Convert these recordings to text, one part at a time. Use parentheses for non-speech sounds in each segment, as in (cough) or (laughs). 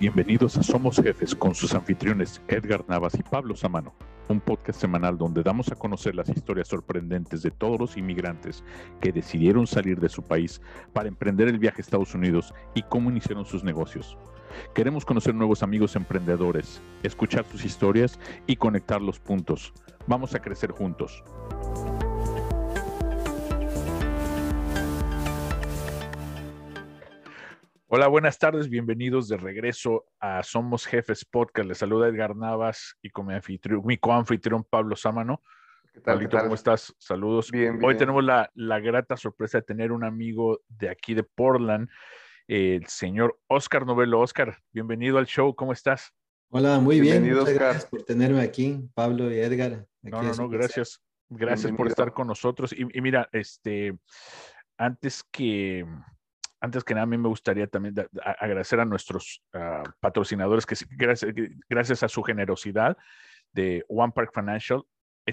Bienvenidos a Somos Jefes con sus anfitriones Edgar Navas y Pablo Samano, un podcast semanal donde damos a conocer las historias sorprendentes de todos los inmigrantes que decidieron salir de su país para emprender el viaje a Estados Unidos y cómo iniciaron sus negocios. Queremos conocer nuevos amigos emprendedores, escuchar sus historias y conectar los puntos. Vamos a crecer juntos. Hola, buenas tardes, bienvenidos de regreso a Somos Jefes Podcast. Les saluda Edgar Navas y con mi, anfitrión, mi coanfitrión Pablo Sámano. ¿Qué tal, ¿cómo estás? Saludos. Bien, Hoy tenemos la, la, grata sorpresa de tener un amigo de aquí de Portland, el señor Oscar Novelo. Oscar, bienvenido al show, ¿cómo estás? Hola, muy bien. Muchas gracias por tenerme aquí, Pablo y Edgar. no, no, no, gracias. Gracias por estar con nosotros. Y, y mira, este, antes que antes que nada, a mí me gustaría también agradecer a nuestros ah, patrocinadores que gracias, gracias, a su generosidad de One Park Financial,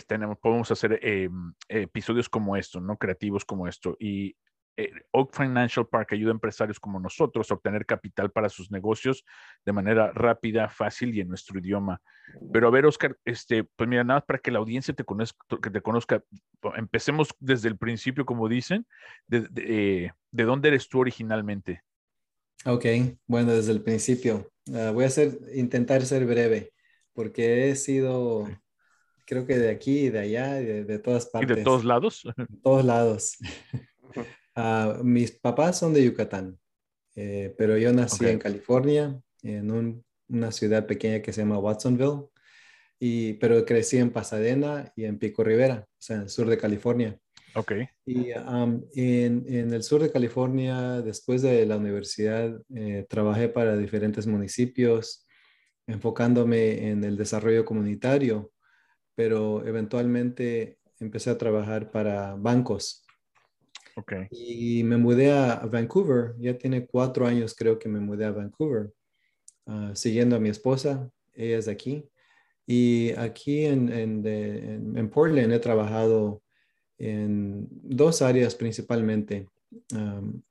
tenemos, podemos hacer em, episodios como estos, ¿no? Creativos como esto. Y eh, Oak Financial Park ayuda a empresarios como nosotros a obtener capital para sus negocios de manera rápida, fácil y en nuestro idioma. Pero a ver, Oscar, este, pues mira, nada más para que la audiencia te conozca, que te conozca, empecemos desde el principio, como dicen, de, de, de dónde eres tú originalmente. Ok, bueno, desde el principio. Uh, voy a hacer, intentar ser breve, porque he sido, creo que de aquí y de allá, de, de todas partes. ¿Y de todos lados? De todos lados. (laughs) Uh, mis papás son de Yucatán, eh, pero yo nací okay. en California, en un, una ciudad pequeña que se llama Watsonville, y, pero crecí en Pasadena y en Pico Rivera, o sea, en el sur de California. Ok. Y um, en, en, el sur de California, después de la universidad, eh, trabajé para diferentes municipios, enfocándome en el desarrollo comunitario, pero eventualmente empecé a trabajar para bancos Okay. Y me mudé a Vancouver, ya tiene cuatro años creo que me mudé a Vancouver, uh, siguiendo a mi esposa, ella es aquí. Y aquí en, en, en, Portland he trabajado en dos áreas principalmente. Um,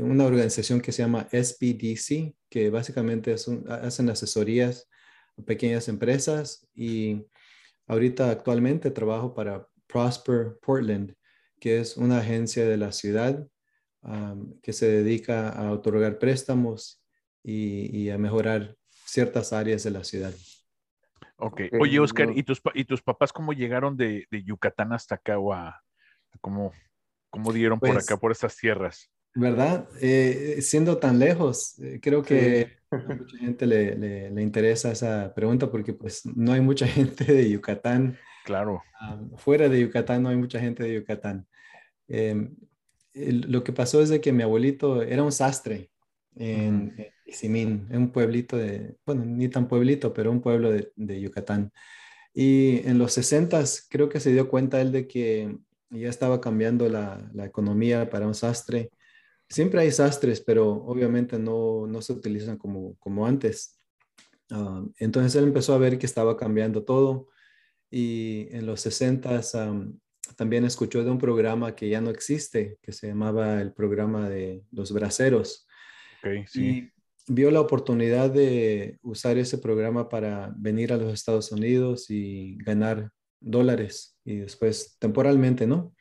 una organización que se llama SBDC, que básicamente es un, hacen asesorías a pequeñas empresas y ahorita actualmente trabajo para Prosper Portland, que es una agencia de la ciudad um, que se dedica a otorgar préstamos y, y, a mejorar ciertas áreas de la ciudad. Ok. Oye, Oscar, ¿y tus, ¿y tus papás cómo llegaron de, de Yucatán hasta acá o a, cómo, cómo dieron pues, por acá, por estas tierras? ¿Verdad? Eh, siendo tan lejos, eh, creo que sí. (laughs) a mucha gente le, le, le, interesa esa pregunta porque pues no hay mucha (laughs) gente de Yucatán. Claro. Um, fuera de Yucatán no hay mucha gente de Yucatán. Eh, lo que pasó es de que mi abuelito era un sastre en, uh -huh. en Isimín, en un pueblito de, bueno, ni tan pueblito, pero un pueblo de, de Yucatán. Y en los 60 creo que se dio cuenta él de que ya estaba cambiando la, la economía para un sastre. Siempre hay sastres, pero obviamente no, no se utilizan como, como antes. Uh, entonces él empezó a ver que estaba cambiando todo y en los 60 um, también escuchó de un programa que ya no existe, que se llamaba el programa de los braceros. Okay, sí. Y vio la oportunidad de usar ese programa para venir a los Estados Unidos y ganar dólares y después temporalmente, ¿no?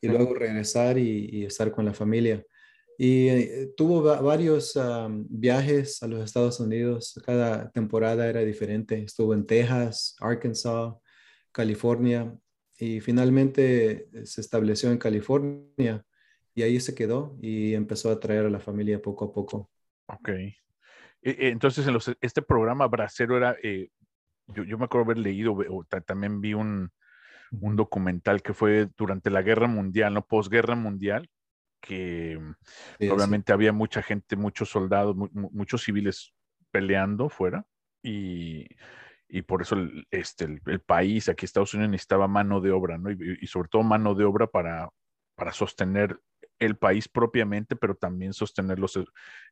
Y luego regresar y, y, estar con la familia. Y eh, tuvo varios viajes a los Estados Unidos. Cada temporada era diferente. Estuvo en Texas, Arkansas, California y finalmente eh, se estableció en California y ahí se quedó y empezó a traer a la familia poco a poco. Ok. E, e, entonces, en los, este programa Bracero era, eh, yo, yo, me acuerdo haber leído, también vi un, un, documental que fue durante la Guerra Mundial, ¿no? Posguerra Mundial, que sí, obviamente sí. había mucha gente, muchos soldados, mu muchos civiles peleando fuera y y por eso el, este, el, el, país, aquí Estados Unidos, necesitaba mano de obra, ¿no? Y, y, sobre todo mano de obra para, para sostener el país propiamente, pero también sostener los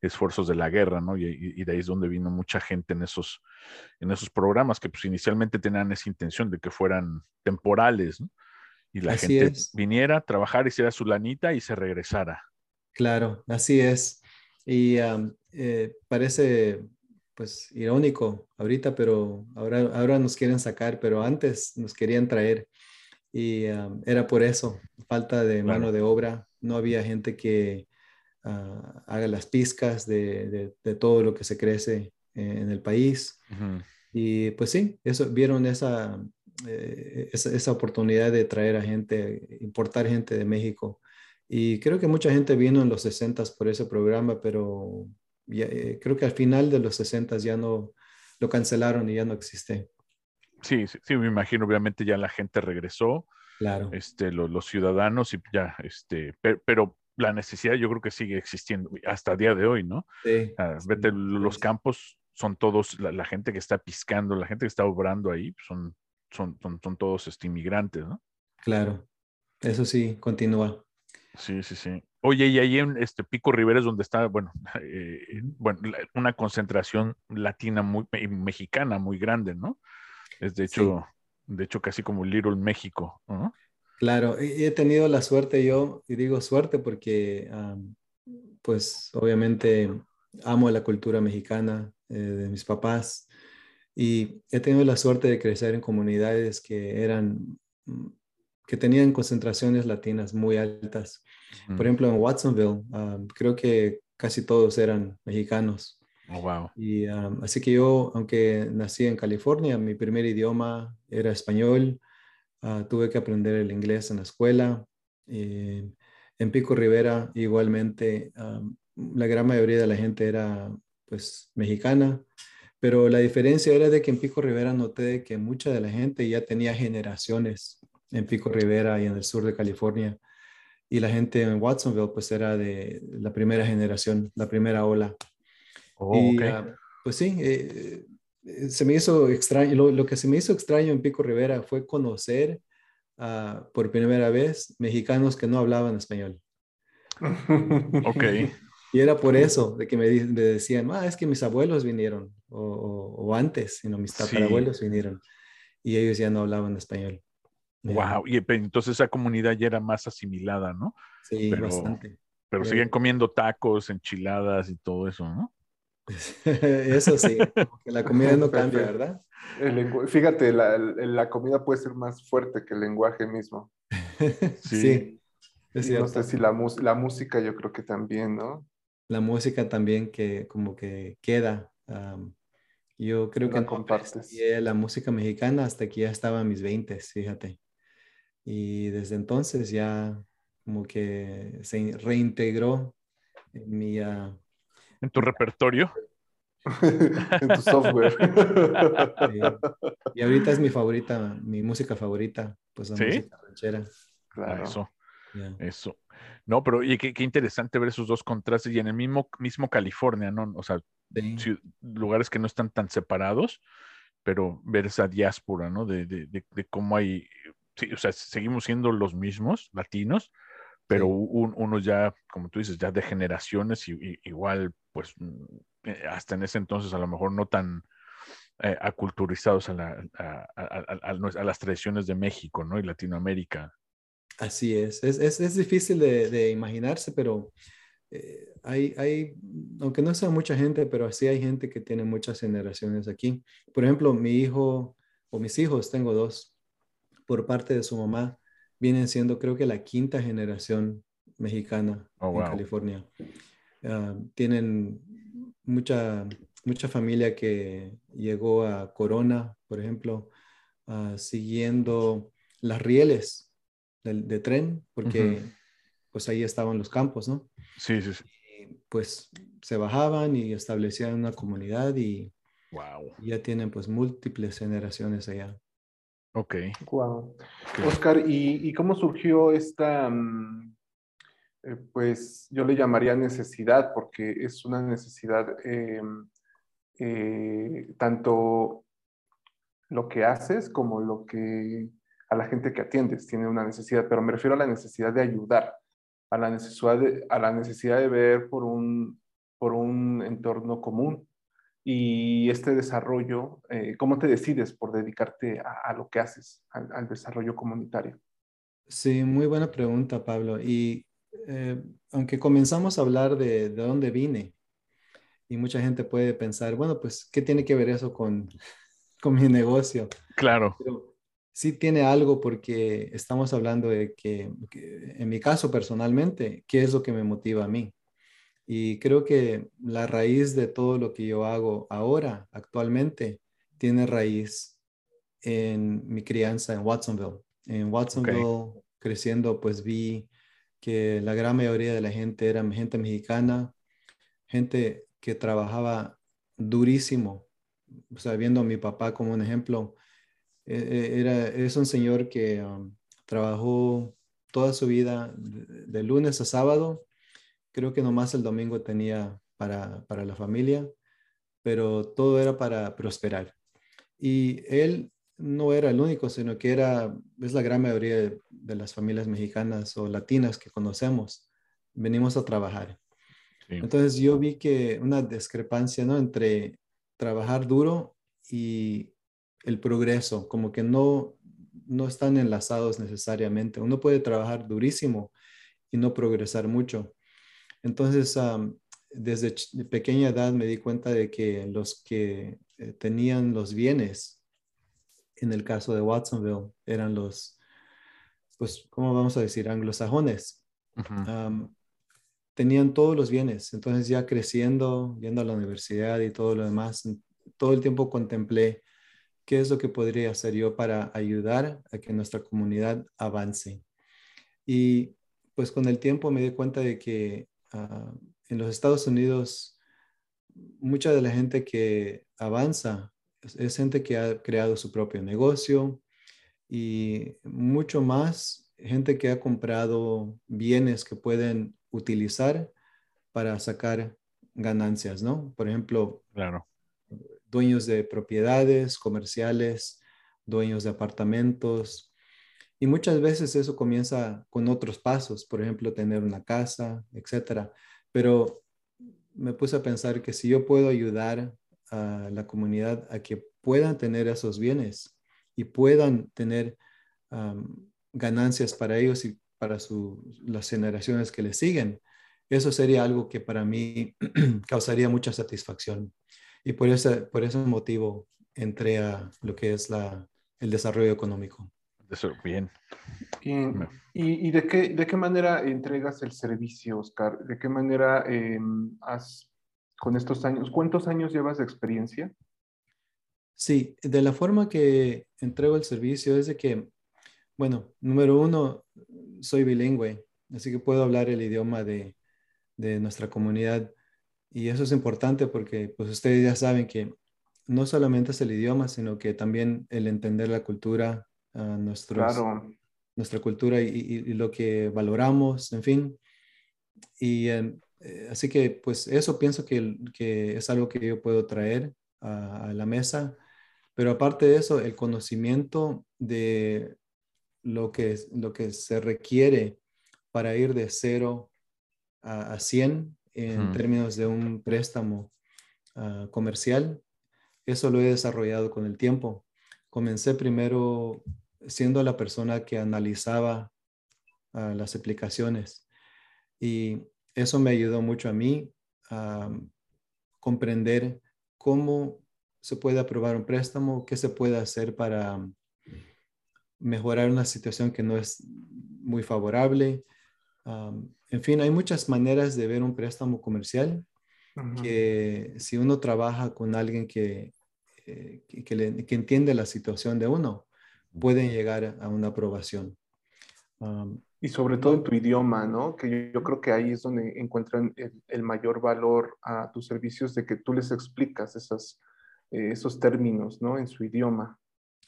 esfuerzos de la guerra, ¿no? Y, y, de ahí es donde vino mucha gente en esos, en esos programas que pues inicialmente tenían esa intención de que fueran temporales, ¿no? Y la así gente es. viniera, a trabajar, hiciera su lanita y se regresara. Claro, así es. Y um, eh, parece pues irónico ahorita, pero ahora, ahora nos quieren sacar, pero antes nos querían traer. Y um, era por eso, falta de mano de obra. No había gente que uh, haga las pizcas de, de, todo lo que se crece en el país. Y pues sí, eso, vieron esa, eh, esa, esa, oportunidad de traer a gente, importar gente de México. Y creo que mucha gente vino en los 60 por ese programa, pero eh, creo que al final de los 60 ya no lo cancelaron y ya no existe. Sí, sí, me imagino, obviamente ya la gente regresó, claro. este, los, ciudadanos y ya, este, pero, la necesidad yo creo que sigue existiendo hasta el día de hoy, ¿no? Sí. Ah, vete, los campos son todos, la, gente que está piscando, la gente que está obrando ahí, son, son, son, son todos este, inmigrantes, ¿no? Claro, eso sí, continúa. Sí, sí, sí. Oye, y ahí en este Pico Rivera es donde está, bueno, (laughs) eh, bueno, una concentración latina muy mexicana muy grande, ¿no? Es de hecho, de hecho casi como Little México, ¿no? Claro, he tenido la suerte yo, y digo suerte porque, pues obviamente amo la cultura mexicana eh, de mis papás y he tenido la suerte de crecer en comunidades que eran que tenían concentraciones latinas muy altas. Por ejemplo, en Watsonville, um, creo que casi todos eran mexicanos. Oh, wow. Y um, así que yo, aunque nací en California, mi primer idioma era español. Uh, tuve que aprender el inglés en la escuela. en Pico Rivera, igualmente, um, la gran mayoría de la gente era pues mexicana. Pero la diferencia era de que en Pico Rivera noté que mucha de la gente ya tenía generaciones en Pico Rivera y en el sur de California. Y la gente en Watsonville pues era de la primera generación, la primera ola. Oh, y, ah, pues sí, eh, eh, se me hizo extraño, lo, que se me hizo extraño en Pico Rivera fue conocer uh, por primera vez mexicanos que no hablaban español. (laughs) ok. Y era por eso de que me, decían, ah, es que mis abuelos vinieron, o, o, antes, sino mis tatarabuelos vinieron, y ellos ya no hablaban español. Wow, y entonces esa comunidad ya era más asimilada, ¿no? Sí, bastante. Pero siguen comiendo tacos, enchiladas y todo eso, ¿no? (laughs) eso sí, que la comida no cambia, ¿verdad? fíjate, la, comida puede ser más fuerte que el lenguaje mismo. (laughs) sí. es no sé si la, la música yo creo que también, ¿no? La música también que como que queda. yo creo que compartes. la música mexicana hasta que ya estaba en mis 20, fíjate. Y desde entonces ya como que se reintegró en mi... Ah, en tu repertorio. (laughs) en tu software. Y ahorita es mi favorita, mi música favorita, pues la música ranchera. Claro. Eso. Eso. No, pero y qué, interesante ver esos dos contrastes y en el mismo, mismo California, ¿no? O sea, lugares que no están tan separados, pero ver esa diáspora, ¿no? De, de, de cómo hay sí, o sea, seguimos siendo los mismos latinos, pero unos ya, como tú dices, ya de generaciones y, igual, pues mm, eh, hasta en ese entonces a lo mejor no tan eh, aculturizados a, la, a, las tradiciones de México, ¿no? Y Latinoamérica. Así es, es, es, difícil de, imaginarse, pero eh, hay, hay, aunque no sea mucha gente, pero sí hay gente que tiene muchas generaciones aquí. Por ejemplo, mi hijo o mis hijos, tengo dos, por parte de su mamá vienen siendo creo que la quinta generación mexicana oh, en California. Ah, tienen mucha, mucha familia que llegó a Corona, por ejemplo, ah, siguiendo las rieles de, tren, porque pues ahí estaban los campos, ¿no? Sí, sí, sí. pues se bajaban y establecían una comunidad y wow. ya tienen pues múltiples generaciones allá. Ok. Wow. Oscar, ¿y, cómo surgió esta, mm, eh, pues yo le llamaría necesidad, porque es una necesidad eh, eh, tanto lo que haces como lo que a la gente que atiendes tiene una necesidad, pero me refiero a la necesidad de ayudar, a la necesidad de, a la necesidad de ver por un, por un entorno común y este desarrollo, eh, ¿cómo te decides por dedicarte a, lo que haces, al, desarrollo comunitario? Sí, muy buena pregunta, Pablo. Y eh, aunque comenzamos a hablar de, de dónde vine, Y mucha gente puede pensar, bueno, pues, ¿qué tiene que ver eso con, (laughs) con mi negocio? Claro. Pero sí tiene algo porque estamos hablando de que, en mi caso personalmente, ¿qué es lo que me motiva a mí? Y creo que la raíz de todo lo que yo hago ahora, actualmente, tiene raíz en mi crianza en Watsonville. En Watsonville, creciendo, pues vi que la gran mayoría de la gente era gente mexicana, gente que trabajaba durísimo. O sea, viendo a mi papá como un ejemplo, era, es un señor que um, trabajó toda su vida de, lunes a sábado. Creo que nomás el domingo tenía para, para la familia, pero todo era para prosperar. Y él no era el único, sino que era, es la gran mayoría de, las familias mexicanas o latinas que conocemos, venimos a trabajar. Entonces yo vi que una discrepancia, ¿no? Entre trabajar duro y el progreso, como que no, no están enlazados necesariamente. Uno puede trabajar durísimo y no progresar mucho. Entonces, desde pequeña edad me di cuenta de que los que eh, tenían los bienes, en el caso de Watsonville, eran los, pues, ¿cómo vamos a decir? Anglosajones. tenían todos los bienes. Entonces ya creciendo, yendo a la universidad y todo lo demás, todo el tiempo contemplé qué es lo que podría hacer yo para ayudar a que nuestra comunidad avance. Y pues con el tiempo me di cuenta de que ah, en los Estados Unidos mucha de la gente que avanza es, gente que ha creado su propio negocio y mucho más gente que ha comprado bienes que pueden utilizar para sacar ganancias, ¿no? Por ejemplo, claro dueños de propiedades comerciales, dueños de apartamentos. Y muchas veces eso comienza con otros pasos, por ejemplo, tener una casa, etcétera. Pero me puse a pensar que si yo puedo ayudar a la comunidad a que puedan tener esos bienes y puedan tener ganancias para ellos y para las generaciones que les siguen, eso sería algo que para mí (clears throat) causaría mucha satisfacción. Y por ese, por ese motivo entré a lo que es la, el desarrollo económico. Eso, bien. ¿Y, y, de, qué, de qué manera entregas el servicio, Oscar? ¿De qué manera em, has, con estos años, cuántos años llevas de experiencia? Sí, de la forma que entrego el servicio es de que, bueno, número uno, soy bilingüe, así que puedo hablar el idioma de, de nuestra comunidad y eso es importante porque pues ustedes ya saben que no solamente es el idioma, sino que también el entender la cultura, uh, nuestra cultura y, lo que valoramos, en fin. Y eh, así que pues eso pienso que, que, es algo que yo puedo traer a, la mesa. Pero aparte de eso, el conocimiento de lo que, lo que se requiere para ir de cero a, a 100 en términos de un préstamo ah, comercial. Eso lo he desarrollado con el tiempo. Comencé primero siendo la persona que analizaba ah, las aplicaciones y eso me ayudó mucho a mí a comprender cómo se puede aprobar un préstamo, qué se puede hacer para mejorar una situación que no es muy favorable, en fin, hay muchas maneras de ver un préstamo comercial que si uno trabaja con alguien que, eh, que, entiende la situación de uno, pueden llegar a una aprobación. y sobre todo en tu idioma, ¿no? Que yo, creo que ahí es donde encuentran el, mayor valor a tus servicios, de que tú les explicas esas, eh, esos términos, ¿no? En su idioma.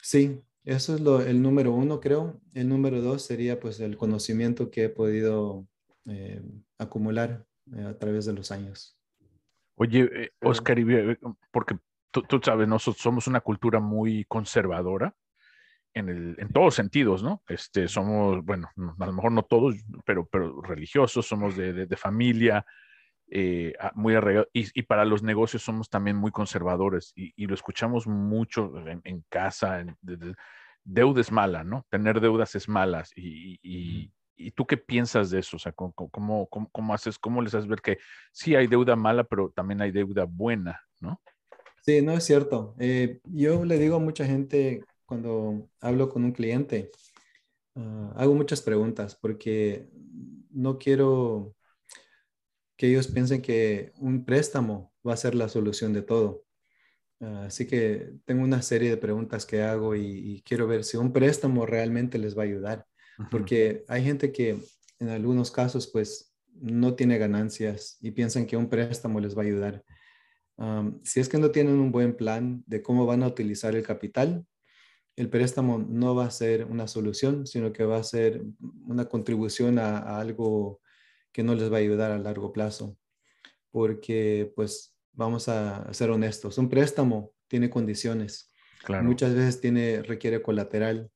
Sí, eso es lo, el número uno, creo. El número dos sería pues el conocimiento que he podido eh, acumular eh, a través de los años. Oye, eh, Oscar, porque tú, sabes, nosotros somos una cultura muy conservadora en, el, en todos sentidos, ¿no? Este, somos, bueno, a lo mejor no todos, pero, pero religiosos, somos de, de, familia, muy arraigados, y, para los negocios somos también muy conservadores, y, lo escuchamos mucho en, casa, en, deuda es mala, ¿no? Tener deudas es malas y, ¿Y tú qué piensas de eso? O sea, ¿cómo, cómo, cómo, haces, cómo les haces ver que sí hay deuda mala, pero también hay deuda buena, ¿no? Sí, no es cierto. Eh, yo le digo a mucha gente cuando hablo con un cliente, ah, hago muchas preguntas porque no quiero que ellos piensen que un préstamo va a ser la solución de todo. Ah, así que tengo una serie de preguntas que hago y, quiero ver si un préstamo realmente les va a ayudar, porque hay gente que en algunos casos pues no tiene ganancias y piensan que un préstamo les va a ayudar. si es que no tienen un buen plan de cómo van a utilizar el capital, el préstamo no va a ser una solución, sino que va a ser una contribución a, algo que no les va a ayudar a largo plazo. Porque, pues, vamos a ser honestos, un préstamo tiene condiciones. Muchas veces tiene, requiere colateral.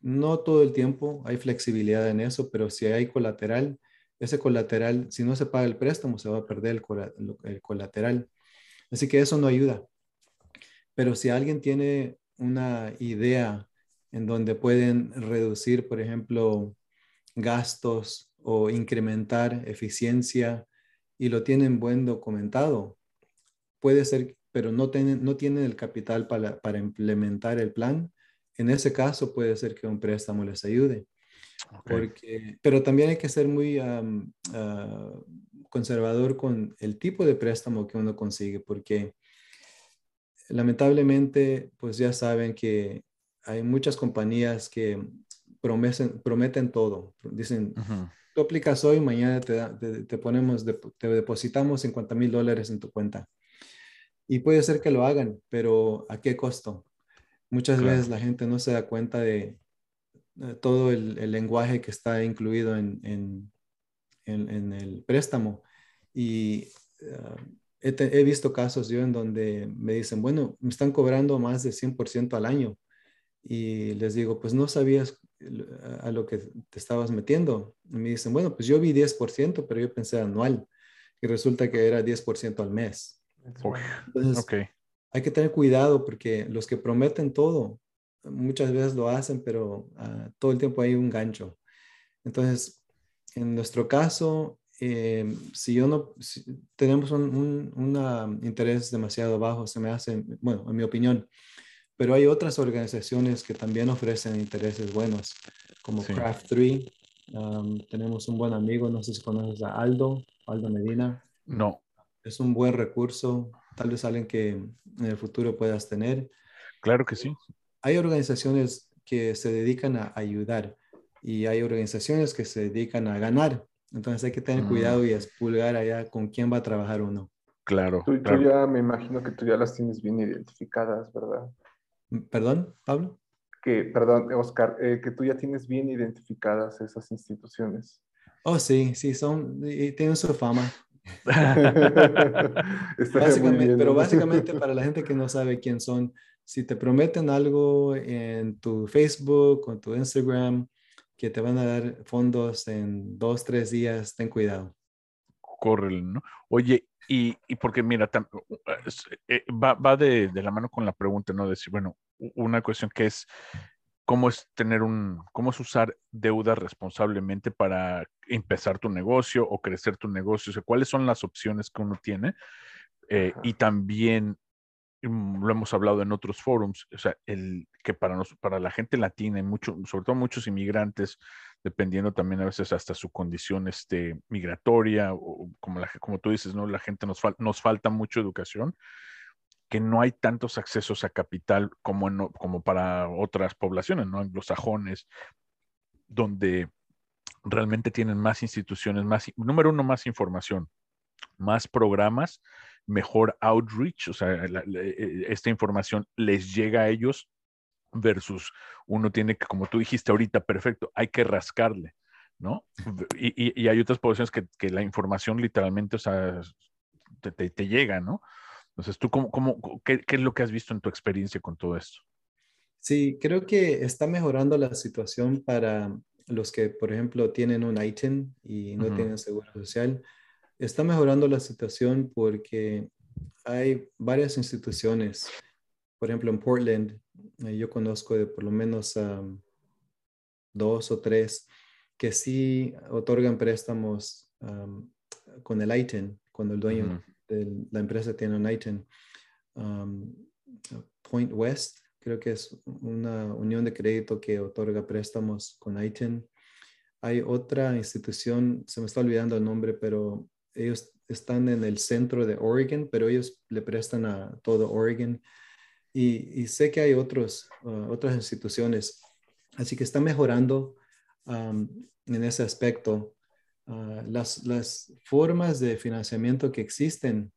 No todo el tiempo hay flexibilidad en eso, pero si hay colateral, ese colateral, si no se paga el préstamo, se va a perder el colateral. Así que eso no ayuda. Pero si alguien tiene una idea en donde pueden reducir, por ejemplo, gastos o incrementar eficiencia y lo tienen buen documentado, puede ser, pero no tienen, no tienen el capital para, para implementar el plan, en ese caso puede ser que un préstamo les ayude. Porque, pero también hay que ser muy ah, conservador con el tipo de préstamo que uno consigue, porque lamentablemente, pues ya saben que hay muchas compañías que prometen, prometen todo. Dicen, tú aplicas hoy, mañana te, ponemos, te depositamos 50 mil dólares en tu cuenta. Y puede ser que lo hagan, pero ¿a qué costo? Muchas veces la gente no se da cuenta de, todo el, lenguaje que está incluido en, el préstamo. Y ah, he, visto casos yo en donde me dicen, bueno, me están cobrando más de 100% al año. Y les digo, pues no sabías a lo que te estabas metiendo. Y me dicen, bueno, pues yo vi 10%, pero yo pensé anual. Y resulta que era 10% al mes. Entonces, hay que tener cuidado porque los que prometen todo, muchas veces lo hacen, pero ah, todo el tiempo hay un gancho. Entonces, en nuestro caso, eh, si yo no, tenemos un, un, interés demasiado bajo, se me hace, bueno, en mi opinión, pero hay otras organizaciones que también ofrecen intereses buenos, como Craft 3. tenemos un buen amigo, no sé si conoces a Aldo, Aldo Medina. No. Es un buen recurso, tal vez alguien que en el futuro puedas tener. Claro que sí. Hay organizaciones que se dedican a ayudar y hay organizaciones que se dedican a ganar. Entonces hay que tener cuidado y expulgar allá con quién va a trabajar uno. Claro, tú, ya me imagino que tú ya las tienes bien identificadas, ¿verdad? Perdón, Pablo. Que, perdón, Oscar, eh, que tú ya tienes bien identificadas esas instituciones. Oh, sí, sí, son, y tienen su fama. (laughs) (laughs) pero básicamente (laughs) para la gente que no sabe quién son, si te prometen algo en tu Facebook o en tu Instagram, que te van a dar fondos en dos, tres días, ten cuidado. Corre, ¿no? Oye, y, y porque mira, eh, va, va de, de, la mano con la pregunta, ¿no? Decir, bueno, una cuestión que es cómo es tener un, cómo es usar deuda responsablemente para empezar tu negocio o crecer tu negocio, o sea, cuáles son las opciones que uno tiene. Eh, y también Mm, lo hemos hablado en otros foros, o sea, el que para, nos, para la gente latina y mucho, sobre todo muchos inmigrantes, dependiendo también a veces hasta su condición este, migratoria, o como, la, como tú dices, ¿no? La gente nos, nos falta mucho educación, que no hay tantos accesos a capital como, como para otras poblaciones, ¿no? Anglosajones, donde realmente tienen más instituciones, más, número uno, más información, más programas mejor outreach, o sea, e, esta información les llega a ellos versus uno tiene que, como tú dijiste ahorita, perfecto, hay que rascarle, ¿no? Y, hay otras poblaciones que, la información literalmente, o sea, te, llega, ¿no? Entonces, ¿tú cómo, cómo qué, es lo que has visto en tu experiencia con todo esto? Sí, creo que está mejorando la situación para los que, por ejemplo, tienen un ITIN y no tienen seguro social está mejorando la situación porque hay varias instituciones. Por ejemplo, en Portland, eh, yo conozco de por lo menos dos o tres que sí otorgan préstamos con el ITIN, cuando el dueño de la empresa tiene un ITIN. Point West, creo que es una unión de crédito que otorga préstamos con ITIN. Hay otra institución, se me está olvidando el nombre, pero ellos están en el centro de Oregon, pero ellos le prestan a todo Oregon. Y, sé que hay otros, uh, otras instituciones, así que está mejorando en ese aspecto. Uh, las, las, formas de financiamiento que existen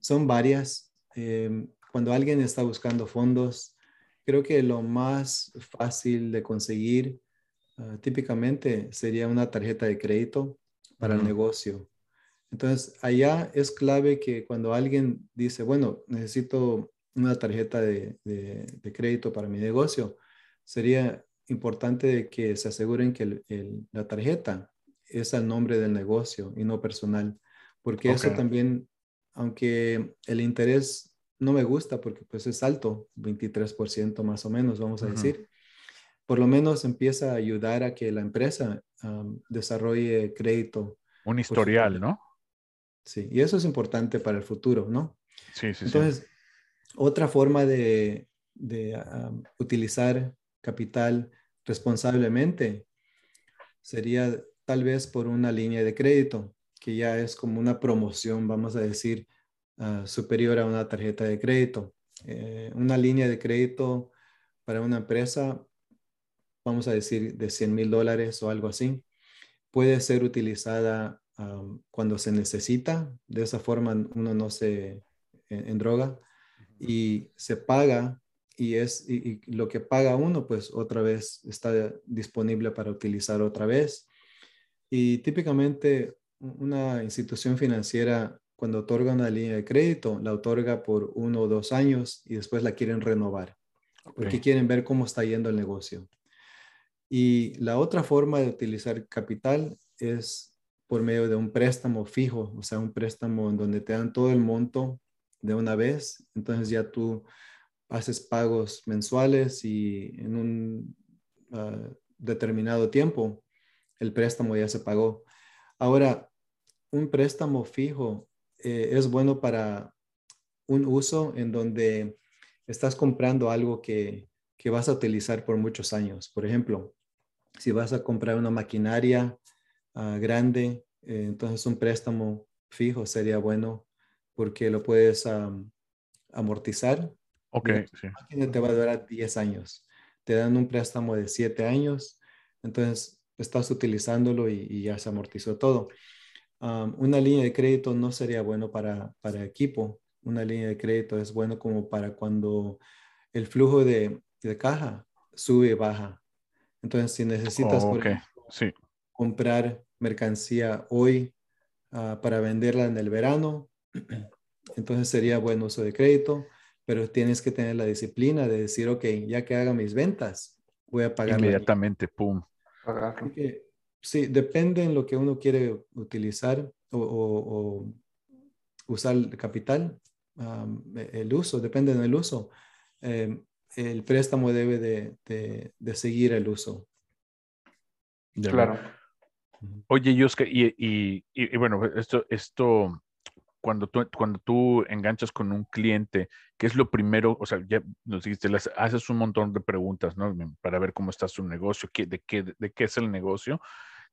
son varias. Em, cuando alguien está buscando fondos, creo que lo más fácil de conseguir uh, típicamente sería una tarjeta de crédito para el negocio. Entonces, allá es clave que cuando alguien dice, bueno, necesito una tarjeta de, crédito para mi negocio, sería importante que se aseguren que la tarjeta es al nombre del negocio y no personal, porque eso también, aunque el interés no me gusta porque pues es alto, 23% más o menos, vamos a decir, por lo menos empieza a ayudar a que la empresa desarrolle crédito. Un historial, ¿no? Sí, y eso es importante para el futuro, ¿no? Sí, sí, Entonces, otra forma de, utilizar capital responsablemente sería tal vez por una línea de crédito, que ya es como una promoción, vamos a decir, ah, superior a una tarjeta de crédito. Eh, una línea de crédito para una empresa, vamos a decir, de 100 mil dólares o algo así, puede ser utilizada cuando se necesita. De esa forma uno no se en, droga y se paga y es y, lo que paga uno pues otra vez está disponible para utilizar otra vez. Y típicamente una institución financiera cuando otorga una línea de crédito la otorga por uno o dos años y después la quieren renovar porque quieren ver cómo está yendo el negocio. Y la otra forma de utilizar capital es por medio de un préstamo fijo, o sea, un préstamo en donde te dan todo el monto de una vez, entonces ya tú haces pagos mensuales y en un ah, determinado tiempo el préstamo ya se pagó. Ahora, un préstamo fijo eh, es bueno para un uso en donde estás comprando algo que, que vas a utilizar por muchos años. Por ejemplo, si vas a comprar una maquinaria Ah, grande, eh, entonces un préstamo fijo sería bueno porque lo puedes amortizar. Ok, sí. te va a durar 10 años. Te dan un préstamo de 7 años, entonces estás utilizándolo y, ya se amortizó todo. una línea de crédito no sería bueno para, para equipo. Una línea de crédito es bueno como para cuando el flujo de, de caja sube y baja. Entonces, si necesitas oh, sí comprar mercancía hoy ah, para venderla en el verano, entonces sería buen uso de crédito, pero tienes que tener la disciplina de decir, ok, ya que haga mis ventas, voy a pagar. Inmediatamente, pum. sí, depende en lo que uno quiere utilizar o, usar el capital, el uso, depende del uso. Em, el préstamo debe de, de, seguir el uso. Claro. Oye, Yuska, y, y, bueno, esto, esto, cuando tú, cuando tú enganchas con un cliente, ¿qué es lo primero? O sea, ya nos dijiste, haces un montón de preguntas, ¿no? Para ver cómo está su negocio, qué, de, qué, de qué es el negocio.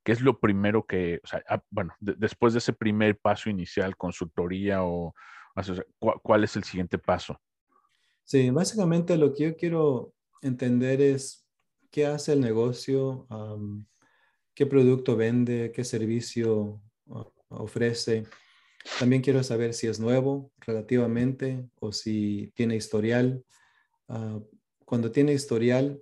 ¿Qué es lo primero que, ah, bueno, después de ese primer paso inicial, consultoría o, ¿cuál, es el siguiente paso? Sí, básicamente lo que yo quiero entender es qué hace el negocio, qué producto vende, qué servicio ah, ofrece. También quiero saber si es nuevo relativamente o si tiene historial. Ah, cuando tiene historial,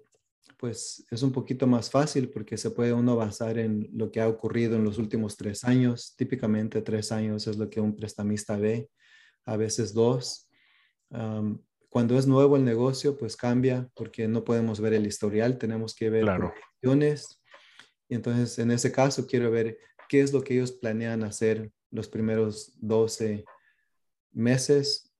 pues es un poquito más fácil porque se puede uno basar en lo que ha ocurrido en los últimos tres años. Típicamente tres años es lo que un prestamista ve, a veces dos. cuando es nuevo el negocio, pues cambia porque no podemos ver el historial, tenemos que ver claro. Y entonces, en ese caso, quiero ver qué es lo que ellos planean hacer los primeros 12 meses.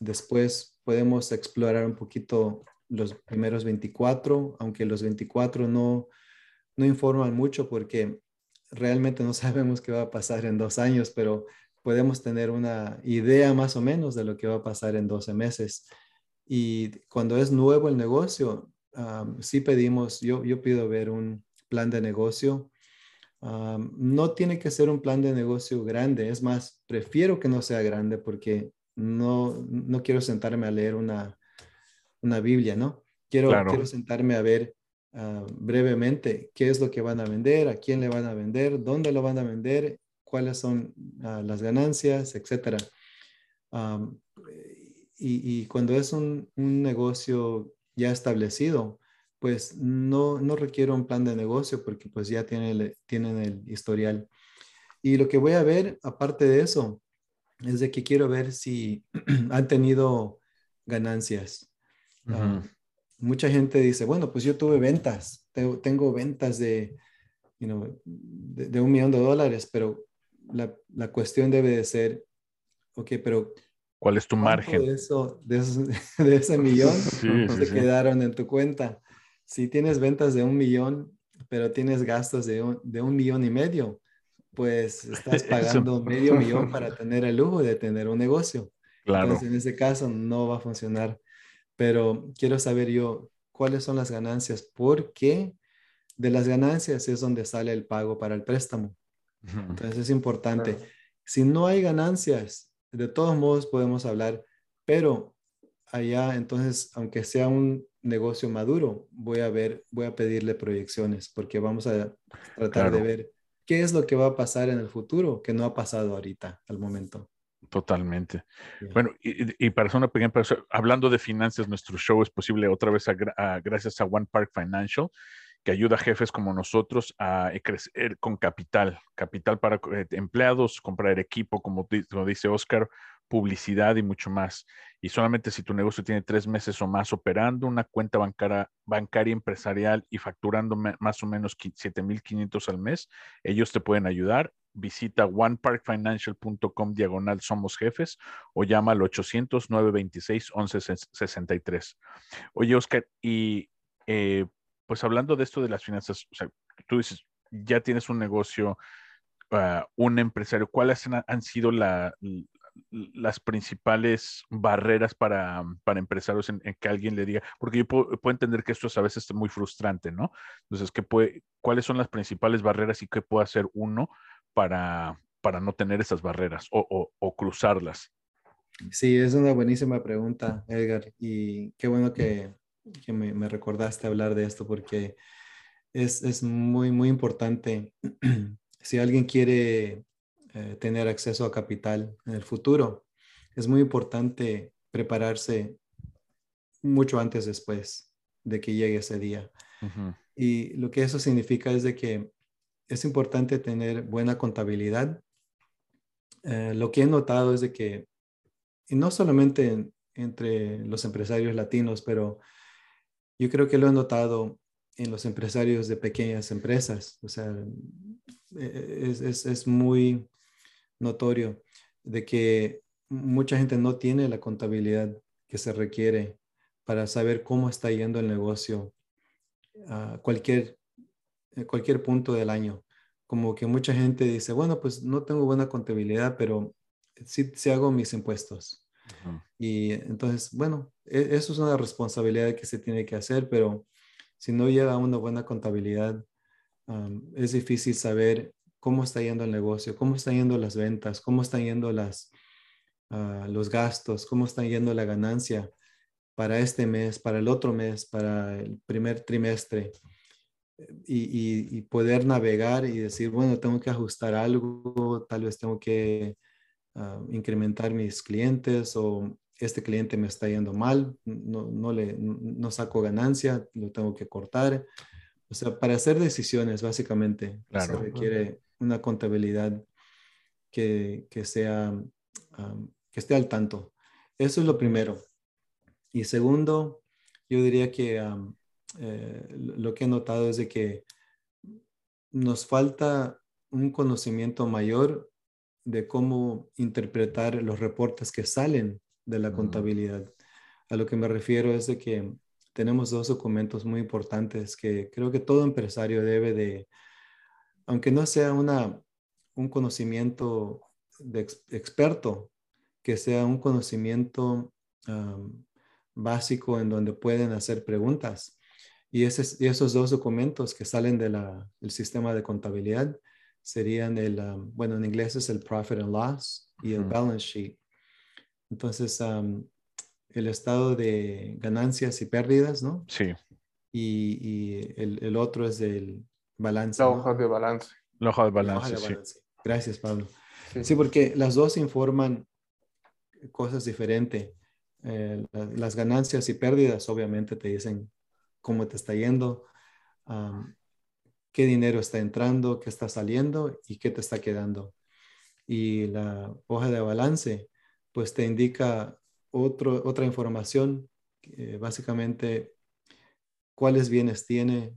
después podemos explorar un poquito los primeros 24, aunque los 24 no, no informan mucho porque realmente no (laughs) sabemos qué va a pasar en dos años, pero podemos tener una idea más o menos de lo que va a pasar en 12 meses. Y cuando es nuevo el negocio, sí pedimos, yo, yo pido ver un plan de negocio. No tiene que ser un plan de negocio grande, es más, prefiero que no sea grande porque no, no quiero sentarme a leer una, una Biblia, ¿no? Quiero, quiero sentarme a ver Ah, brevemente qué es lo que van a vender, a quién le van a vender, dónde lo van a vender, cuáles son ah, las ganancias, etcétera. y, cuando es un, negocio ya establecido, pues no, no requiere un plan de negocio porque pues ya tienen tienen el historial. Y lo que voy a ver, aparte de eso, es de que quiero ver si (clears throat) han tenido ganancias mucha gente dice, bueno, pues yo tuve ventas, tengo, ventas de, de, un millón de dólares, pero la, la, cuestión debe de ser, ok, pero... ¿Cuál es tu margen? De, eso, de, (laughs) ese millón se quedaron en tu cuenta. Si tienes ventas de un millón, pero tienes gastos de un, de un millón y medio, pues estás (laughs) pagando medio millón para (laughs) tener el lujo de tener un negocio. Claro. Entonces, en ese caso no va a funcionar pero quiero saber yo cuáles son las ganancias, porque de las ganancias es donde sale el pago para el préstamo. Entonces es importante. Si no hay ganancias, de todos modos podemos hablar, pero allá entonces, aunque sea un negocio maduro, voy a ver, voy a pedirle proyecciones porque vamos a tratar de ver qué es lo que va a pasar en el futuro que no ha pasado ahorita al momento. Totalmente. Bueno, y, para hacer una pequeña hablando de finanzas, nuestro show es posible otra vez gracias a One Park Financial, que ayuda a jefes como nosotros a crecer con capital, capital para eh, empleados, comprar equipo, como, como dice Oscar, publicidad y mucho más. Y solamente si tu negocio tiene tres meses o más operando una cuenta bancaria, bancaria empresarial y facturando más o menos 7.500 al mes, ellos te pueden ayudar. Visita oneparkfinancial.com diagonal somos jefes o llama al 800-926-1163. Oye, Oscar, y eh, pues hablando de esto de las finanzas, o sea, tú dices, ya tienes un negocio, ah, un empresario, ¿cuáles han, sido la, las principales barreras para, para empresarios en, que alguien le diga, porque yo puedo, entender que esto es a veces muy frustrante, ¿no? Entonces, ¿qué puede, ¿cuáles son las principales barreras y qué puede hacer uno para, para no tener esas barreras o, o, cruzarlas? Sí, es una buenísima pregunta, Edgar, y qué bueno que, que me, me, recordaste hablar de esto porque es, es muy, muy importante. (clears throat) si alguien quiere eh, tener acceso a capital en el futuro. Es muy importante prepararse mucho antes después de que llegue ese día. Y lo que eso significa es de que es importante tener buena contabilidad. Eh, lo que he notado es de que, y no solamente entre los empresarios latinos, pero yo creo que lo he notado en los empresarios de pequeñas empresas. O sea, e-, es, es, es muy notorio de que mucha gente no tiene la contabilidad que se requiere para saber cómo está yendo el negocio a cualquier, cualquier punto del año. Como que mucha gente dice, bueno, pues no tengo buena contabilidad, pero sí, hago mis impuestos. Y entonces, bueno, e, eso es una responsabilidad que se tiene que hacer, pero si no lleva una buena contabilidad, es difícil saber cómo está yendo el negocio, cómo están yendo las ventas, cómo están yendo las, ah, los gastos, cómo está yendo la ganancia para este mes, para el otro mes, para el primer trimestre. Y, poder navegar y decir, bueno, tengo que ajustar algo, tal vez tengo que ah, incrementar mis clientes o este cliente me está yendo mal, no, no, le, no saco ganancia, lo tengo que cortar. O sea, para hacer decisiones, básicamente, se requiere una contabilidad que, sea, que esté al tanto. Eso es lo primero. Y segundo, yo diría que eh, lo que he notado es de que nos falta un conocimiento mayor de cómo interpretar los reportes que salen de la contabilidad. A lo que me refiero es de que tenemos dos documentos muy importantes que creo que todo empresario debe de, aunque no sea una, un conocimiento de experto, que sea un conocimiento básico en donde pueden hacer preguntas. Y, esos dos documentos que salen del sistema de contabilidad serían el, bueno, en inglés es el Profit and Loss y el Balance Sheet. Entonces, el estado de ganancias y pérdidas, ¿no? Sí. Y, el, otro es el balance. La hoja de balance. La hoja de balance, sí. Gracias, Pablo. sí, porque las dos informan cosas diferentes. Eh, las ganancias y pérdidas obviamente te dicen cómo te está yendo, qué dinero está entrando, qué está saliendo y qué te está quedando. Y la hoja de balance pues te indica otro, otra información, básicamente cuáles bienes tiene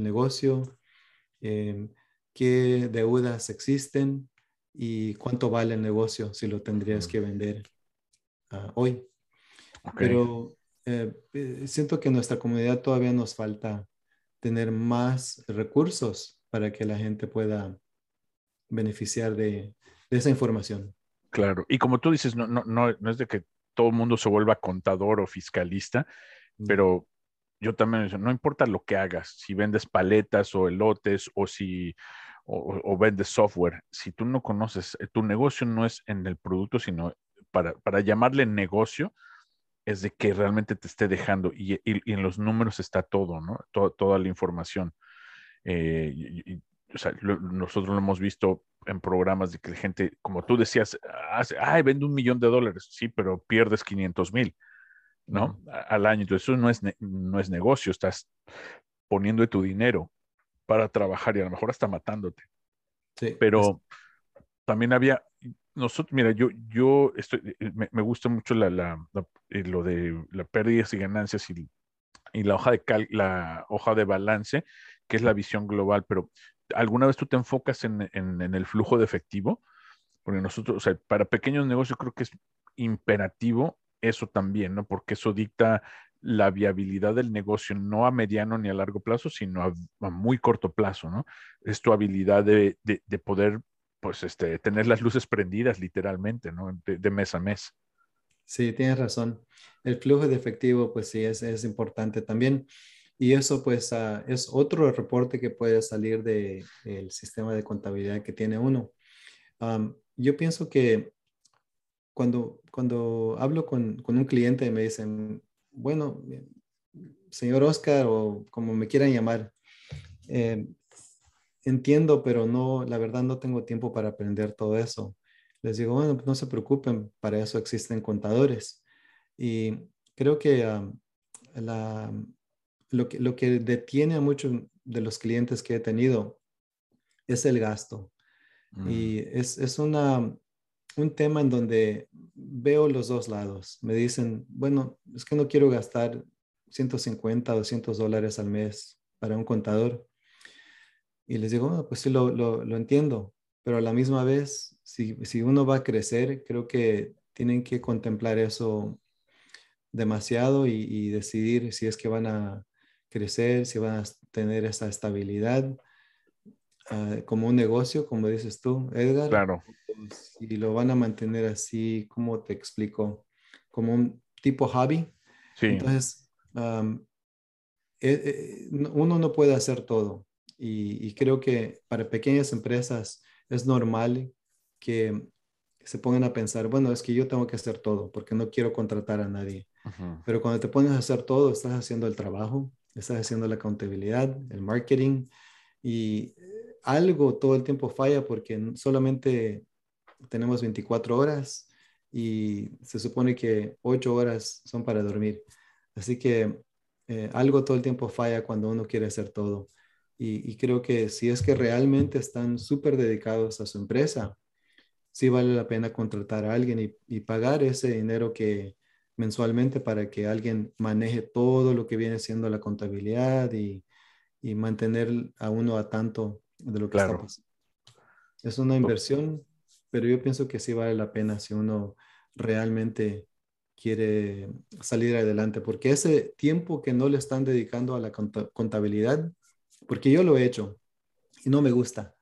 el negocio, em, qué deudas existen, y cuánto vale el negocio si lo tendrías que vender ah, hoy. Pero eh, eh, siento que en nuestra comunidad todavía nos falta tener más recursos para que la gente pueda beneficiar de, esa información. Claro, y como tú dices, no, no, no, no es de que todo el mundo se vuelva contador o fiscalista, mm. pero yo también, no importa lo que hagas, si vendes paletas o elotes o si o, o vendes software, si tú no conoces, eh, tu negocio no es en el producto, sino para, para llamarle negocio, es de que realmente te esté dejando y, en los números está todo, ¿no? toda la información. Eh, nosotros lo hemos visto en programas de que la gente, como tú decías, hace, ay, vende un millón de dólares, sí, pero pierdes 500 mil, ¿no? Al año. Entonces, eso no es, no es negocio, estás poniendo tu dinero para trabajar y a lo mejor hasta matándote. Sí, Pero también había, nosotros, mira, yo, yo estoy, eh, me, gusta mucho la, la, eh, lo de las pérdidas y ganancias y, y la hoja de cal, la hoja de balance, que es la visión global, pero ¿alguna vez tú te enfocas en, en, en el flujo de efectivo? Porque nosotros, o sea, para pequeños negocios creo que es imperativo eso también, ¿no? Porque eso dicta la viabilidad del negocio no a mediano ni a largo plazo, sino a, muy corto plazo, ¿no? Es tu habilidad de, poder, pues, este, tener las luces prendidas literalmente, ¿no? De, mes a mes. Sí, tienes razón. El flujo de efectivo, pues sí, es, es importante también. Y eso, pues, ah, es otro reporte que puede salir del sistema de contabilidad que tiene uno. yo pienso que cuando, cuando hablo con, con un cliente y me dicen, bueno, señor Oscar o como me quieran llamar, eh, entiendo, pero no, la verdad no tengo tiempo para aprender todo eso. Les digo, bueno, no se preocupen, para eso existen contadores. Y creo que la, lo, que, lo que detiene a muchos de los clientes que he tenido es el gasto. Y mm. es, es una, un tema en donde veo los dos lados. Me dicen, bueno, es que no quiero gastar 150, 200 dólares al mes para un contador. Y les digo, pues sí, lo, lo, entiendo, pero a la misma vez, si, si, uno va a crecer, creo que tienen que contemplar eso demasiado y, y decidir si es que van a crecer, si van a tener esa estabilidad Ah, como un negocio, como dices tú, Edgar. Claro. Y lo van a mantener así, como te explico, como un tipo hobby. Sí. Entonces, eh, eh, uno no puede hacer todo. Y, creo que para pequeñas empresas es normal que se pongan a pensar, bueno, es que yo tengo que hacer todo porque no quiero contratar a nadie. Pero cuando te pones a hacer todo, estás haciendo el trabajo, estás haciendo la contabilidad, el marketing y algo todo el tiempo falla porque solamente tenemos 24 horas y se supone que 8 horas son para dormir. Así que eh, algo todo el tiempo falla cuando uno quiere hacer todo. Y, creo que si es que realmente están súper dedicados a su empresa, sí vale la pena contratar a alguien y, pagar ese dinero que mensualmente para que alguien maneje todo lo que viene siendo la contabilidad y, y mantener a uno a tanto de lo que claro. Es una inversión, pero yo pienso que sí vale la pena si uno realmente quiere salir adelante, porque ese tiempo que no le están dedicando a la contabilidad, porque yo lo he hecho y no me gusta,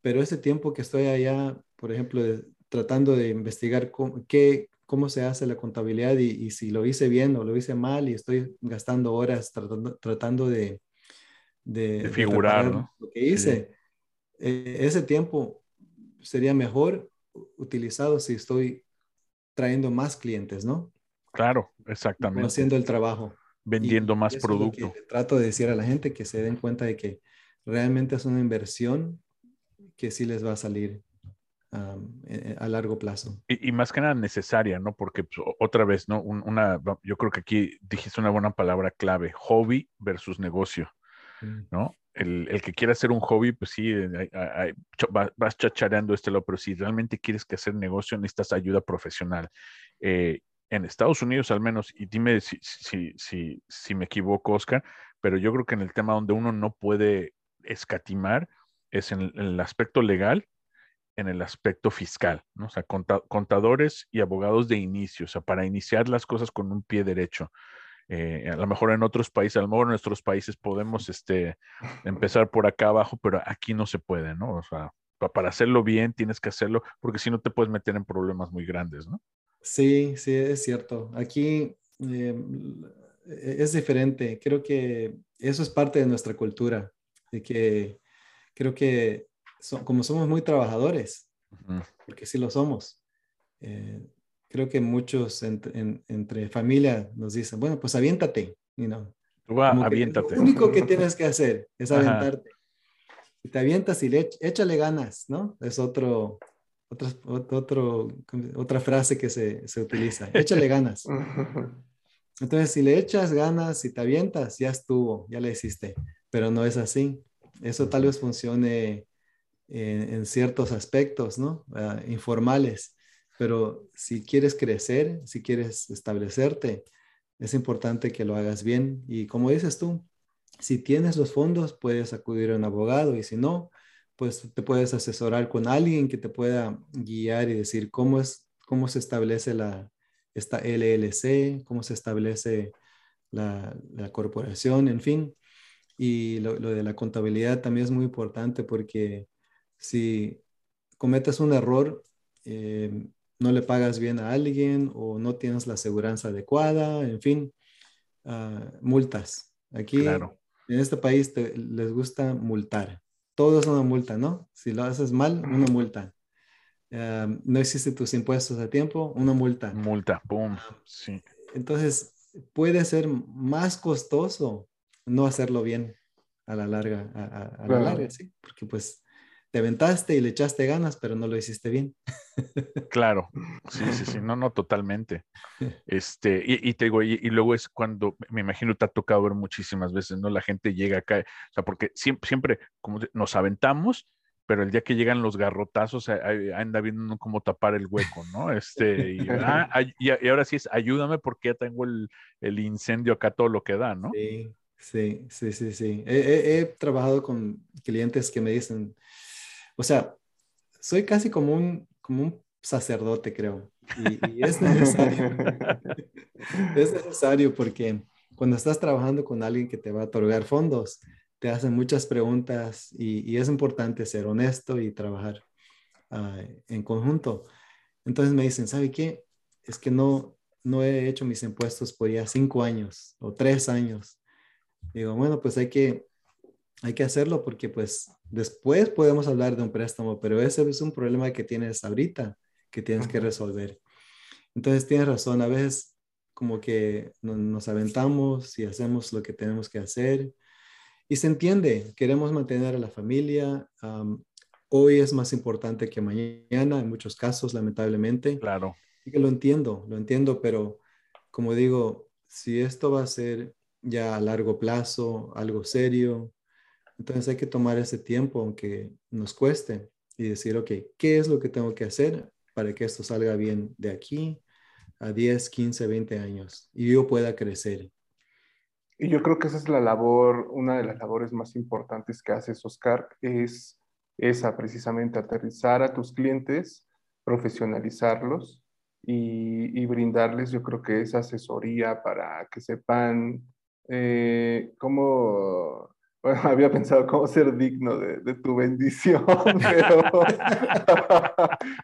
pero ese tiempo que estoy allá, por ejemplo, tratando de investigar cómo, qué, cómo se hace la contabilidad y, si lo hice bien o lo hice mal y estoy gastando horas tratando, tratando de, de, figurar lo que hice, eh, ese tiempo sería mejor utilizado si estoy trayendo más clientes, ¿no? Claro, exactamente. Haciendo el trabajo. Vendiendo más producto. trato de decir a la gente que se den cuenta de que realmente es una inversión que sí les va a salir eh, a largo plazo. Y, más que nada necesaria, ¿no? Porque pues, otra vez, ¿no? una, yo creo que aquí dijiste una buena palabra clave, hobby versus negocio. ¿No? El, el, que quiera hacer un hobby, pues sí, vas chachareando este lado, pero si realmente quieres que hacer negocio, necesitas ayuda profesional. Eh, en Estados Unidos al menos, y dime si, si, si, si me equivoco, Oscar, pero yo creo que en el tema donde uno no puede escatimar es en el aspecto legal en el aspecto fiscal, ¿no? O sea, contadores y abogados de inicio, o sea, para iniciar las cosas con un pie derecho. Eh, a lo mejor en otros países, a lo mejor en nuestros países podemos este, empezar por acá abajo, pero aquí no se puede, ¿no? O sea, para hacerlo bien tienes que hacerlo, porque si no te puedes meter en problemas muy grandes, ¿no? Sí, sí, es cierto. Aquí em, e-, es diferente. Creo que eso es parte de nuestra cultura, de que creo que como somos muy trabajadores, porque sí lo somos, eh, creo que muchos entre familia nos dicen, bueno, pues aviéntate, you know. Tú va, aviéntate. Lo único que tienes que hacer es aventarte. Y te avientas y le échale ganas, ¿no? Es otro, otro, otro, otra frase que se, se utiliza. Échale ganas. (laughs) Entonces, si le echas ganas y te avientas, ya estuvo, ya le hiciste. Pero no es así. Eso tal vez funcione en, ciertos aspectos, ¿no? Ah, informales. Pero si quieres crecer, si quieres establecerte, es importante que lo hagas bien. Y como dices tú, si tienes los fondos, puedes acudir a un abogado y si no, pues te puedes asesorar con alguien que te pueda guiar y decir cómo es cómo se establece la esta LLC, cómo se establece la, corporación, en fin. Y lo, lo, de la contabilidad también es muy importante porque si cometes un error, eh, no le pagas bien a alguien o no tienes la aseguranza adecuada, en fin, ah, multas. Aquí en este país les gusta multar. Todo es una multa, ¿no? Si lo haces mal, una multa. Ah, no existe tus impuestos a tiempo, una multa. Multa, boom, sí. Entonces, puede ser más costoso no hacerlo bien a la larga, a, la larga, sí, porque pues te aventaste y le echaste ganas, pero no lo hiciste bien. Claro, (laughs) sí, sí, sí, no, no, totalmente. (laughs) Este, y, te digo, y, luego es cuando, me imagino, te ha tocado ver muchísimas veces, ¿no? La gente llega acá, o sea, porque siempre, siempre como nos aventamos, pero el día que llegan los garrotazos, anda viendo cómo tapar el hueco, ¿no? Este, y, (laughs) ah, y, ahora sí es, ayúdame porque ya tengo el, el, incendio acá todo lo que da, ¿no? Sí, sí, sí, sí, sí. he trabajado con clientes que me dicen, o sea, soy casi como un, como un sacerdote, creo. Y, es necesario. (laughs) es necesario porque cuando estás trabajando con alguien que te va a otorgar fondos, te hacen muchas preguntas y, es importante ser honesto y trabajar ah, en conjunto. Entonces me dicen, ¿sabe qué? Es que no, no he hecho mis impuestos por ya cinco años o tres años. Digo, bueno, pues hay que hay que hacerlo porque pues después podemos hablar de un préstamo, pero ese es un problema que tienes ahorita que tienes que resolver. Entonces tienes razón, a veces como que nos aventamos y hacemos lo que tenemos que hacer y se entiende, queremos mantener a la familia. hoy es más importante que mañana en muchos casos, lamentablemente. Claro. Y que lo entiendo, lo entiendo, pero como digo, si esto va a ser ya a largo plazo, algo serio, entonces hay que tomar ese tiempo, aunque nos cueste, y decir, ok, ¿qué es lo que tengo que hacer para que esto salga bien de aquí a 10, 15, 20 años y yo pueda crecer? Y yo creo que esa es la labor, una de las labores más importantes que haces, Oscar, es esa precisamente, aterrizar a tus clientes, profesionalizarlos y, brindarles, yo creo que esa asesoría para que sepan eh, cómo, bueno, (laughs) había pensado cómo ser digno de, tu bendición, (laughs) pero,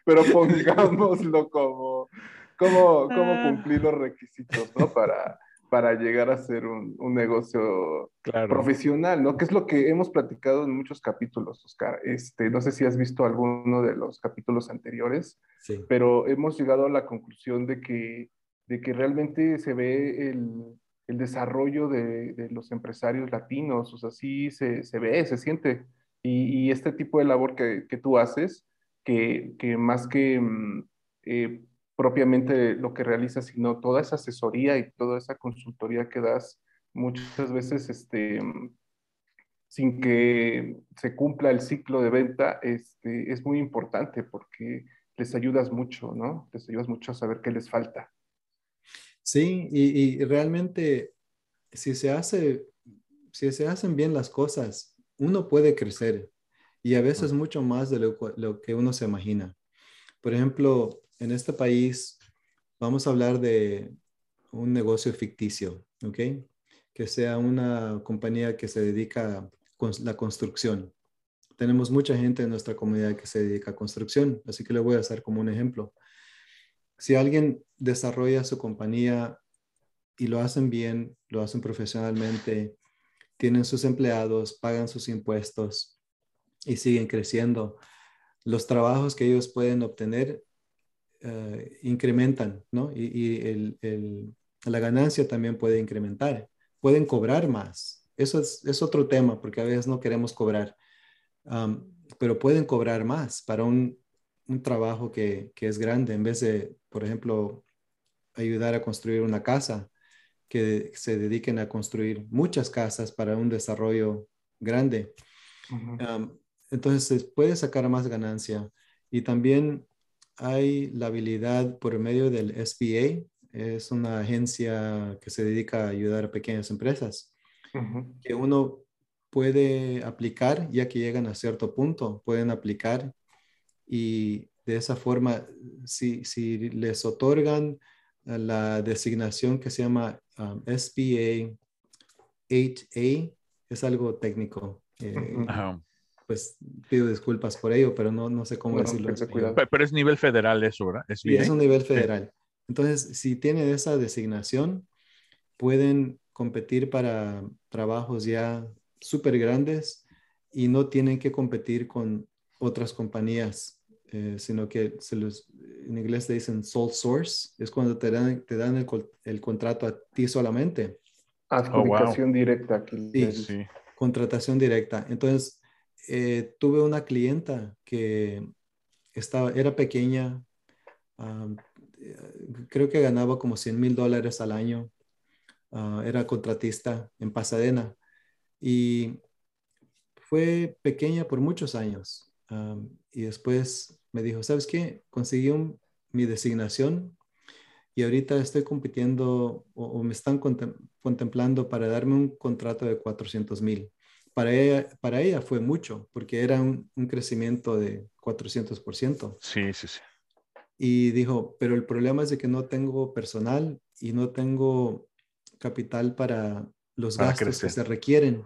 (laughs) pero pongámoslo como, cómo, cómo ah. cumplir los requisitos, ¿no? Para, para llegar a ser un, un negocio profesional, ¿no? Que es lo que hemos platicado en muchos capítulos, Oscar. Este, no sé si has visto alguno de los capítulos anteriores, pero hemos llegado a la conclusión de que, de que realmente se ve el, el desarrollo de, de, los empresarios latinos, o sea, sí se, se ve, se siente. Y, este tipo de labor que, que tú haces, que, que más que... Mm, eh, propiamente lo que realizas, sino toda esa asesoría y toda esa consultoría que das muchas veces este, sin que se cumpla el ciclo de venta, este, es muy importante porque les ayudas mucho, ¿no? Les ayudas mucho a saber qué les falta. Sí, y, realmente si se hace, si se hacen bien las cosas, uno puede crecer y a veces mucho más de lo, lo que uno se imagina. Por ejemplo, en este país vamos a hablar de un negocio ficticio, ¿ok? Que sea una compañía que se dedica a la construcción. Tenemos mucha gente en nuestra comunidad que se dedica a construcción, así que le voy a hacer como un ejemplo. Si alguien desarrolla su compañía y lo hacen bien, lo hacen profesionalmente, tienen sus empleados, pagan sus impuestos y siguen creciendo, los trabajos que ellos pueden obtener eh, incrementan, ¿no? Y, la ganancia también puede incrementar. Pueden cobrar más. Eso es, otro tema, porque a veces no queremos cobrar, pero pueden cobrar más para un, trabajo que, es grande, en vez de, por ejemplo, ayudar a construir una casa, que se dediquen a construir muchas casas para un desarrollo grande. entonces, puede sacar más ganancia. Y también hay la habilidad por medio del SBA, es una agencia que se dedica a ayudar a pequeñas empresas, que uno puede aplicar ya que llegan a cierto punto, pueden aplicar. Y de esa forma, si, si les otorgan la designación que se llama um, SBA 8A, es algo técnico. Eh, pues pido disculpas por ello, pero no, no sé cómo decirlo. Pero, es nivel federal eso, ¿verdad? Es, es un nivel federal. Entonces, si tienen esa designación, pueden competir para trabajos ya súper grandes y no tienen que competir con otras compañías, eh, sino que se los, en inglés le dicen sole source, es cuando te dan, te dan el, el contrato a ti solamente. Adjudicación oh, directa. sí, sí, contratación directa. Entonces, eh, tuve una clienta que estaba, era pequeña, creo que ganaba como 100 mil dólares al año, ah, era contratista en Pasadena y fue pequeña por muchos años. y después me dijo, ¿sabes qué? Conseguí mi designación y ahorita estoy compitiendo o, me están contemplando para darme un contrato de 400 mil para ella, para ella fue mucho, porque era un, crecimiento de 400%. Sí, sí, sí. Y dijo, pero el problema es de que no tengo personal y no tengo capital para los gastos que se requieren,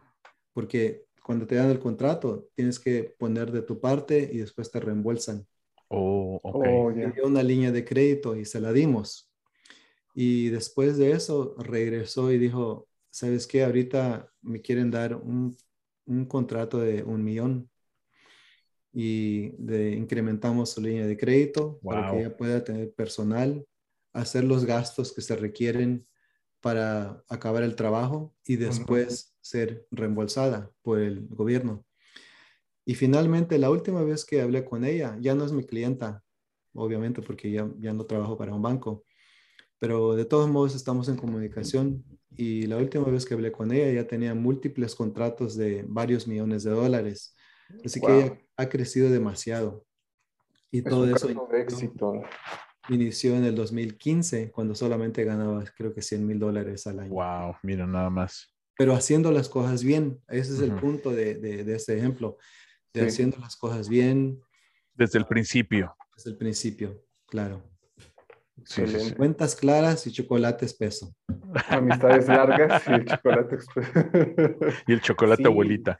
porque cuando te dan el contrato tienes que poner de tu parte y después te reembolsan. Oh, ok. Oh, una línea de crédito y se la dimos. Y después de eso regresó y dijo, ¿sabes qué? Ahorita me quieren dar un un contrato de un millón y de, incrementamos su línea de crédito para que ella pueda tener personal, hacer los gastos que se requieren para acabar el trabajo y después ser reembolsada por el gobierno. Y finalmente, la última vez que hablé con ella, ya no es mi clienta, obviamente porque ya, ya no trabajo para un banco, pero de todos modos estamos en comunicación y la última vez que hablé con ella ya tenía múltiples contratos de varios millones de dólares. Así que ella ha crecido demasiado. Y todo eso de éxito. inició en el 2015 cuando solamente ganaba creo que 100 mil dólares al año. Wow, mira nada más. Pero haciendo las cosas bien, ese es el punto de, de, este ejemplo, de haciendo las cosas bien. Desde el principio. Desde el principio, claro. Cuentas claras y chocolate espeso. Amistades (laughs) largas y el chocolate espeso. y el chocolate abuelita.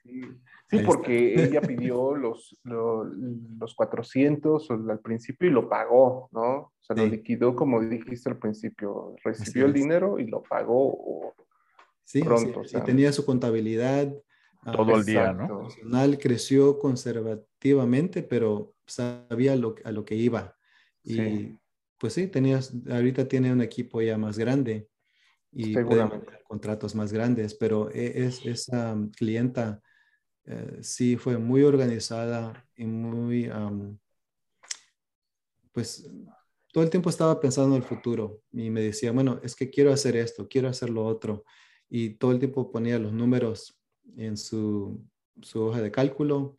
Sí, porque ella pidió los, los, 400 al principio y lo pagó, ¿no? O sea, lo liquidó como dijiste al principio. Recibió el dinero y lo pagó sí, pronto. Sí. y tenía su contabilidad. Ah, Todo el día, ¿no? Personal creció conservativamente, pero sabía lo, a lo que iba. Y pues sí, tenías, ahorita tiene un equipo ya más grande y contratos más grandes, pero e, es, esa clienta eh, sí fue muy organizada y muy, pues todo el tiempo estaba pensando en el futuro y me decía, bueno, es que quiero hacer esto, quiero hacer lo otro. Y todo el tiempo ponía los números en su, su hoja de cálculo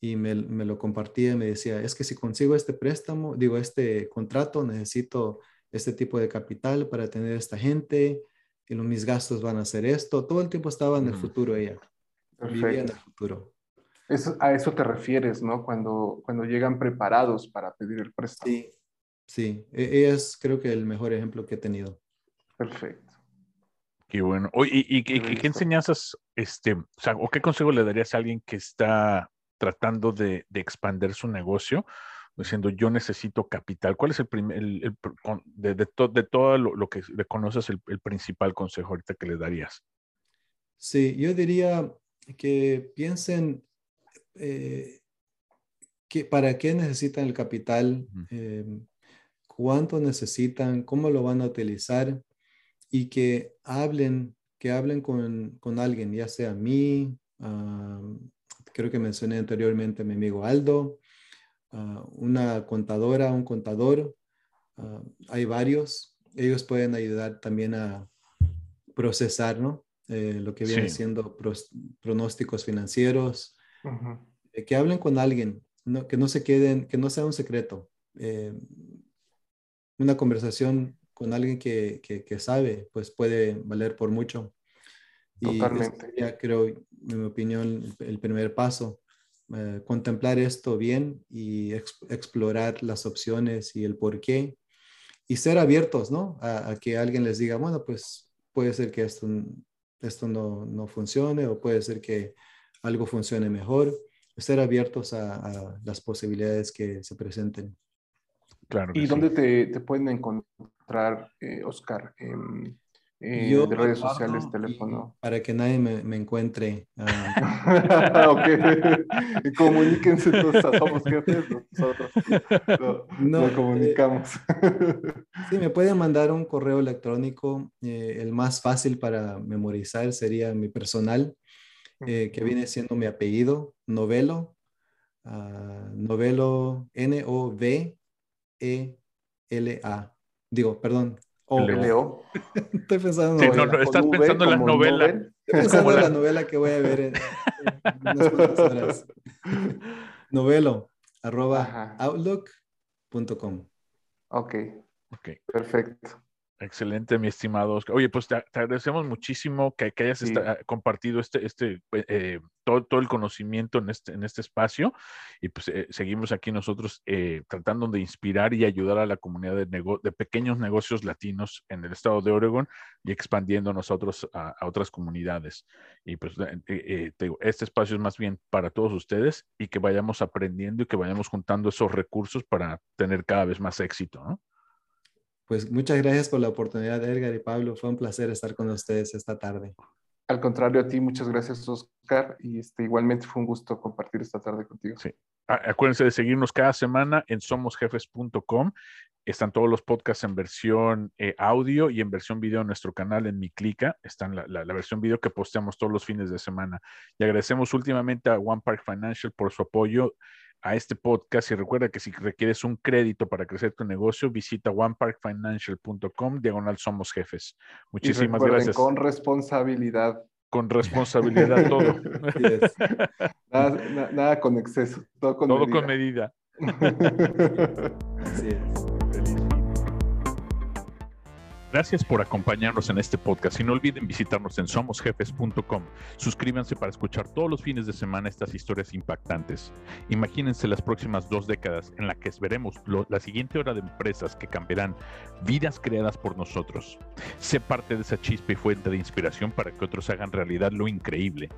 y me, me, lo compartía y me decía, es que si consigo este préstamo, digo, este contrato, necesito este tipo de capital para tener esta gente y los, mis gastos van a ser esto. Todo el tiempo estaba en el futuro ella. Perfecto. en el futuro. Eso, a eso te refieres, ¿no? Cuando, cuando llegan preparados para pedir el préstamo. Sí, sí. E, ella es creo que el mejor ejemplo que he tenido. Perfecto. Qué bueno. ¿Y, y, qué enseñanzas, este, o, sea, o qué consejo le darías a alguien que está tratando de, de expandir su negocio? diciendo yo necesito capital. ¿Cuál es el primer, el, de, de, de, todo lo, que le conoces, el, el, principal consejo ahorita que le darías? Sí, yo diría que piensen eh, que, para qué necesitan el capital, eh, cuánto necesitan, cómo lo van a utilizar y que hablen, que hablen con, con alguien, ya sea a mí, creo que mencioné anteriormente a mi amigo Aldo, una contadora, un contador, hay varios, ellos pueden ayudar también a procesar, ¿no? Eh, lo que viene siendo pronósticos financieros, eh, que hablen con alguien, que no se queden, que no sea un secreto. Eh, una conversación con alguien que, que, sabe, pues puede valer por mucho. Totalmente. Y ya creo, en mi opinión, el primer paso. contemplar esto bien y explorar las opciones y el por qué. Y ser abiertos, ¿no? A, a, que alguien les diga, bueno, pues puede ser que esto esto no, no funcione o puede ser que algo funcione mejor. Estar abiertos a, las posibilidades que se presenten. Claro ¿Y dónde te, te, pueden encontrar, eh, Oscar? Eh, de redes sociales, teléfono. Para que nadie me, me encuentre. Uh... (laughs) ok. Comuníquense todos, somos jefes, nosotros (laughs) no, no comunicamos. (laughs) sí, me pueden mandar un correo electrónico. Eh, el más fácil para memorizar sería mi personal, eh, que viene siendo mi apellido, Novelo. Uh, novelo, N-O-V-E-L-A. Digo, perdón, o Leo. (laughs) Estoy pensando, sí, no, no, estás pensando en la novela. Estoy pensando en la novela que voy a ver en, unas cuantas horas. (laughs) Novelo, arroba outlook.com. Ok. Ok. Perfecto. Excelente, mi estimado Oscar. Oye, pues te, agradecemos muchísimo que, hayas compartido este, este, eh, todo, todo, el conocimiento en este, en este espacio y pues eh, seguimos aquí nosotros eh, tratando de inspirar y ayudar a la comunidad de, de, pequeños negocios latinos en el estado de Oregon y expandiendo nosotros a, otras comunidades. Y pues este espacio es más bien para todos ustedes y que vayamos aprendiendo y que vayamos juntando esos recursos para tener cada vez más éxito, ¿no? Pues muchas gracias por la oportunidad, Edgar y Pablo. Fue un placer estar con ustedes esta tarde. Al contrario, a ti, muchas gracias, Oscar. Y este, igualmente fue un gusto compartir esta tarde contigo. Sí. Acuérdense de seguirnos cada semana en somosjefes.com. Están todos los podcasts en versión eh, audio y en versión video en nuestro canal en Mi Clica. Están la, la, versión video que posteamos todos los fines de semana. Y agradecemos últimamente a One Park Financial por su apoyo a este podcast y recuerda que si requieres un crédito para crecer tu negocio, visita oneparkfinancial.com, diagonal somos jefes. Muchísimas gracias. Con responsabilidad. Con responsabilidad todo. (laughs) nada, nada, con exceso, todo con todo medida. con medida. (laughs) Así es. Gracias por acompañarnos en este podcast y no olviden visitarnos en somosjefes.com. Suscríbanse para escuchar todos los fines de semana estas historias impactantes. Imagínense las próximas dos décadas en las que veremos la siguiente hora de empresas que cambiarán vidas creadas por nosotros. Sé parte de esa chispa y fuente de inspiración para que otros hagan realidad lo increíble.